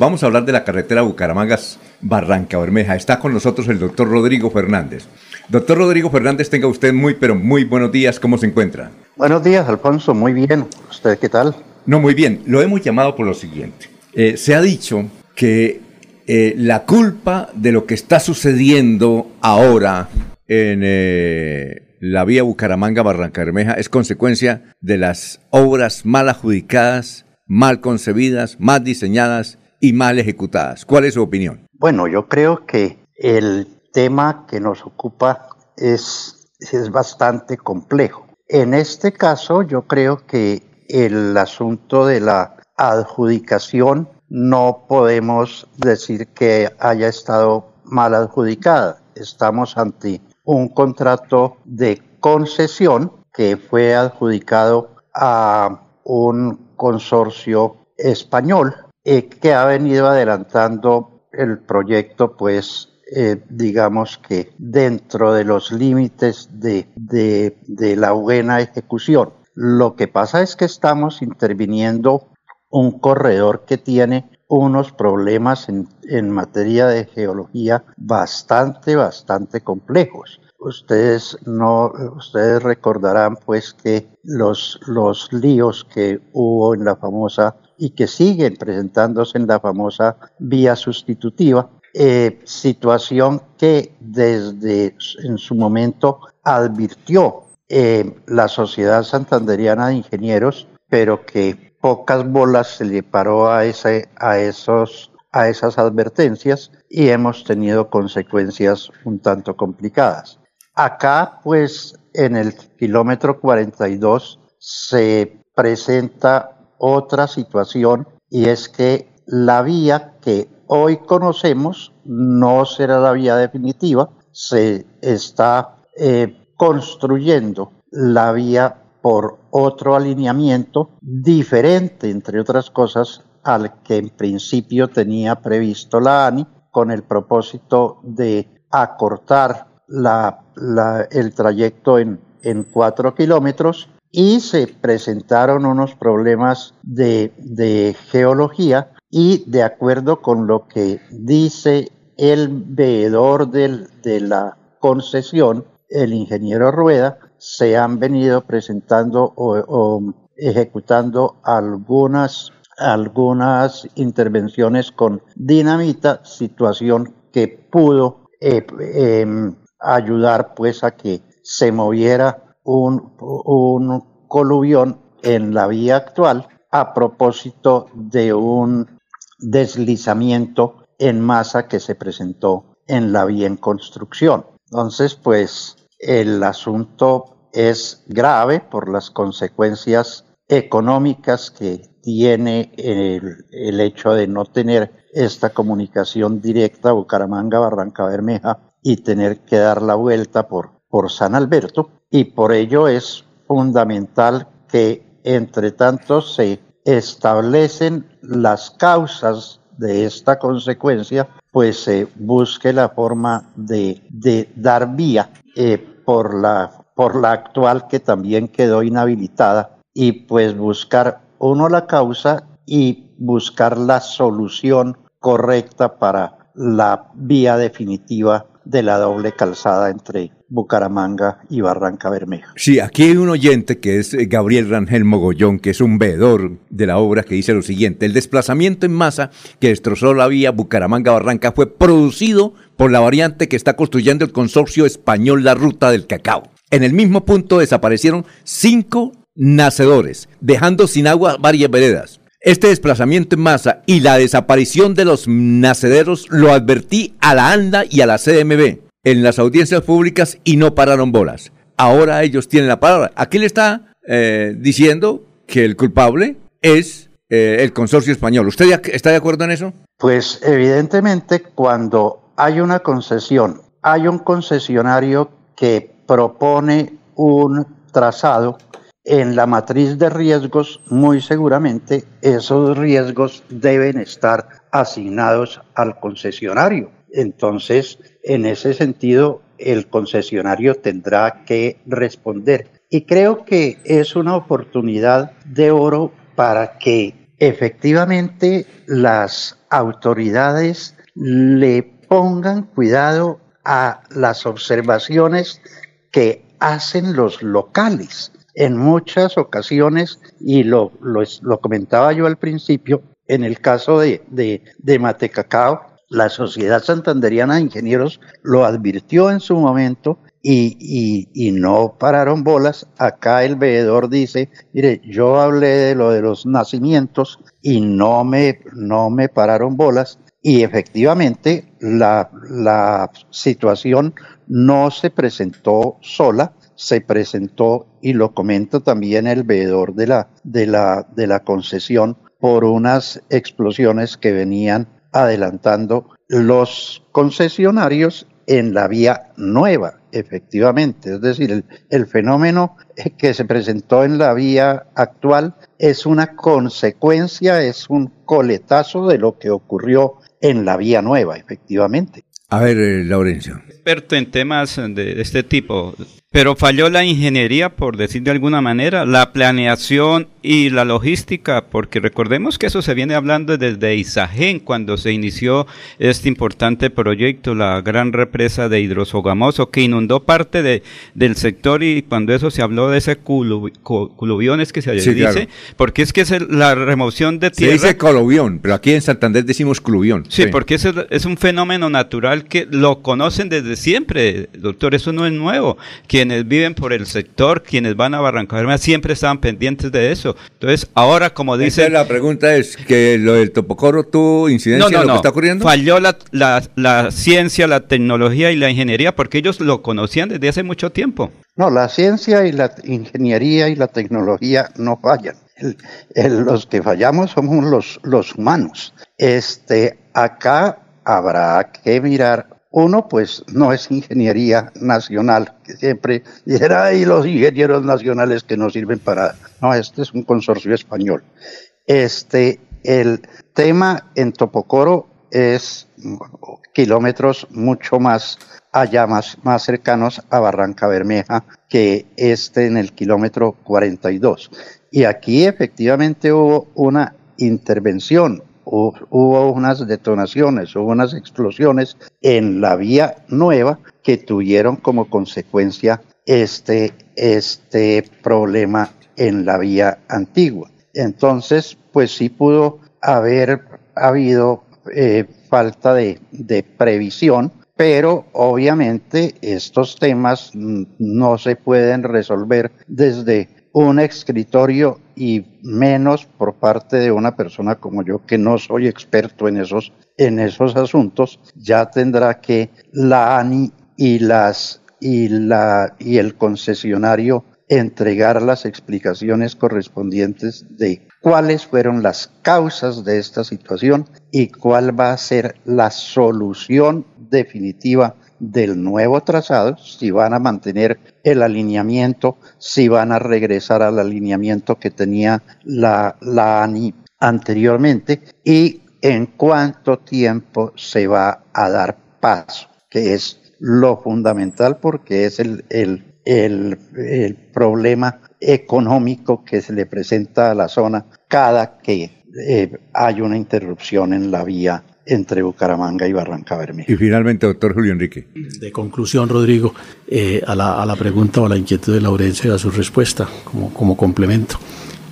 Vamos a hablar de la carretera Bucaramangas Barranca Bermeja. Está con nosotros el doctor Rodrigo Fernández. Doctor Rodrigo Fernández, tenga usted muy, pero muy buenos días. ¿Cómo se encuentra? Buenos días, Alfonso. Muy bien. ¿Usted qué tal? No, muy bien. Lo hemos llamado por lo siguiente. Eh, se ha dicho que eh, la culpa de lo que está sucediendo ahora en eh, la vía Bucaramanga Barranca Bermeja es consecuencia de las obras mal adjudicadas, mal concebidas, mal diseñadas y mal ejecutadas. ¿Cuál es su opinión? Bueno, yo creo que el tema que nos ocupa es, es bastante complejo. En este caso, yo creo que el asunto de la adjudicación no podemos decir que haya estado mal adjudicada. Estamos ante un contrato de concesión que fue adjudicado a un consorcio español eh, que ha venido adelantando el proyecto, pues eh, digamos que dentro de los límites de, de, la buena ejecución. Lo que pasa es que estamos interviniendo un corredor que tiene unos problemas en, en, materia de geología bastante, bastante complejos. Ustedes no, ustedes recordarán pues que los, los líos que hubo en la famosa y que siguen presentándose en la famosa vía sustitutiva, eh, situación que desde en su momento advirtió eh, la Sociedad Santanderiana de Ingenieros, pero que pocas bolas se le paró a, ese, a, esos, a esas advertencias y hemos tenido consecuencias un tanto complicadas. Acá, pues, en el kilómetro 42 se presenta otra situación y es que la vía que hoy conocemos no será la vía definitiva, se está eh, construyendo la vía por otro alineamiento diferente, entre otras cosas, al que en principio tenía previsto la ANI, con el propósito de acortar el trayecto en, en cuatro kilómetros y se presentaron unos problemas de, geología y de acuerdo con lo que dice el veedor de la concesión, el ingeniero Rueda, se han venido presentando o, ejecutando algunas, algunas intervenciones con dinamita, situación que pudo eh, em, ayudar pues a que se moviera un, un en la vía actual a propósito de un deslizamiento en masa que se presentó en la vía en construcción. Entonces, pues el asunto es grave por las consecuencias económicas que tiene el, el hecho de no tener esta comunicación directa Bucaramanga-Barranca Bermeja y tener que dar la vuelta por, por San Alberto y por ello es fundamental que entre tanto se establecen las causas de esta consecuencia, pues se busque la forma de, dar vía eh, por, la, por la actual que también quedó inhabilitada y pues buscar uno la causa y buscar la solución correcta para la vía definitiva de la doble calzada entre Bucaramanga y Barranca Bermeja. Sí, aquí hay un oyente que es eh, Gabriel Rangel Mogollón, que es un veedor de la obra, que dice lo siguiente, el desplazamiento en masa que destrozó la vía Bucaramanga-Barranca fue producido por la variante que está construyendo el consorcio español La Ruta del Cacao. En el mismo punto desaparecieron cinco nacedores, dejando sin agua varias veredas. Este desplazamiento en masa y la desaparición de los nacederos lo advertí a la ANDA y a la CMB en las audiencias públicas y no pararon bolas. Ahora ellos tienen la palabra. Aquí le está eh, diciendo que el culpable es eh, el consorcio español. ¿Usted está de acuerdo en eso? Pues evidentemente cuando hay una concesión, hay un concesionario que propone un trazado en la matriz de riesgos, muy seguramente esos riesgos deben estar asignados al concesionario. Entonces, en ese sentido, el concesionario tendrá que responder. Y creo que es una oportunidad de oro para que efectivamente las autoridades le pongan cuidado a las observaciones que hacen los locales. En muchas ocasiones, y lo, lo, comentaba yo al principio, en el caso de, de, de Matecacao, la Sociedad Santanderiana de Ingenieros lo advirtió en su momento y, y, no pararon bolas. Acá el veedor dice, mire, yo hablé de lo de los nacimientos y no me, no me pararon bolas. Y efectivamente la, la situación no se presentó sola, se presentó, y lo comenta también el veedor de la, de la, de la concesión, por unas explosiones que venían adelantando los concesionarios en la vía nueva, efectivamente. Es decir, el, fenómeno que se presentó en la vía actual es una consecuencia, es un coletazo de lo que ocurrió en la vía nueva, efectivamente. A ver, eh, Laurencio. Experto en temas de este tipo, pero falló la ingeniería, por decir de alguna manera, la planeación y la logística, porque recordemos que eso se viene hablando desde Isagen, cuando se inició este importante proyecto, la gran represa de Hidrosogamoso, que inundó parte de, del sector y cuando eso se habló de ese culuviones que se dice, porque es que es la remoción de tierra. Se dice coluvión, pero aquí en Santander decimos cluvión. Sí, porque es, es un fenómeno natural que lo conocen desde siempre, doctor, eso no es nuevo. Que quienes viven por el sector, quienes van a Barranca siempre estaban pendientes de eso. Entonces, ahora como dice... la pregunta es que lo del Topocoro tuvo incidencia no, no, lo que está ocurriendo. Falló la, la, ciencia, la tecnología y la ingeniería porque ellos lo conocían desde hace mucho tiempo. No, la ciencia y la ingeniería y la tecnología no fallan. los que fallamos somos los, los humanos. Este, acá habrá que mirar uno, pues no es ingeniería nacional, que siempre dijera, ahí los ingenieros nacionales que no sirven para... No, este es un consorcio español. Este, el tema en Topocoro es kilómetros mucho más allá, más, más cercanos a Barranca Bermeja que este en el kilómetro 42. Y aquí efectivamente hubo una intervención, hubo unas detonaciones, hubo unas explosiones en la vía nueva que tuvieron como consecuencia este, este problema en la vía antigua. Entonces, pues sí pudo haber habido eh, falta de, de previsión, pero obviamente estos temas no se pueden resolver desde un escritorio y menos por parte de una persona como yo que no soy experto en esos en esos asuntos ya tendrá que la ANI y las y la y el concesionario entregar las explicaciones correspondientes de cuáles fueron las causas de esta situación y cuál va a ser la solución definitiva del nuevo trazado, si van a mantener el alineamiento, si van a regresar al alineamiento que tenía la, ANI anteriormente y en cuánto tiempo se va a dar paso, que es lo fundamental porque es el, el, el, el problema económico que se le presenta a la zona cada que eh, hay una interrupción en la vía entre Bucaramanga y Barranca Bermeja. Y finalmente, doctor Julio Enrique. De conclusión, Rodrigo, eh, a, la, a, la, pregunta o a la inquietud de Laurencio y a su respuesta como, como complemento.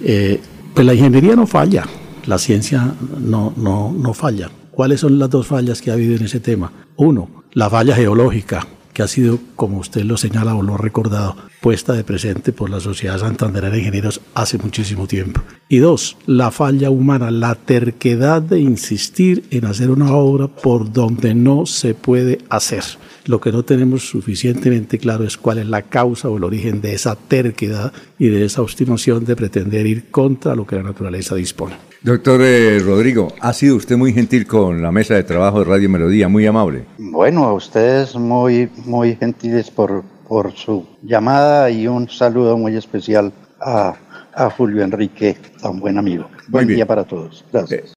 Eh, pues la ingeniería no falla, la ciencia no, no, no falla. ¿Cuáles son las dos fallas que ha habido en ese tema? Uno, la falla geológica, que ha sido, como usted lo señala o lo ha recordado, puesta de presente por la Sociedad Santanderana de Ingenieros hace muchísimo tiempo. Y dos, la falla humana, la terquedad de insistir en hacer una obra por donde no se puede hacer. Lo que no tenemos suficientemente claro es cuál es la causa o el origen de esa terquedad y de esa obstinación de pretender ir contra lo que la naturaleza dispone. Doctor eh, Rodrigo, ha sido usted muy gentil con la mesa de trabajo de Radio Melodía, muy amable. Bueno, a ustedes muy, muy gentiles por, por su llamada y un saludo muy especial a, a Julio Enrique, tan buen amigo. buen día para todos. Gracias. Eh,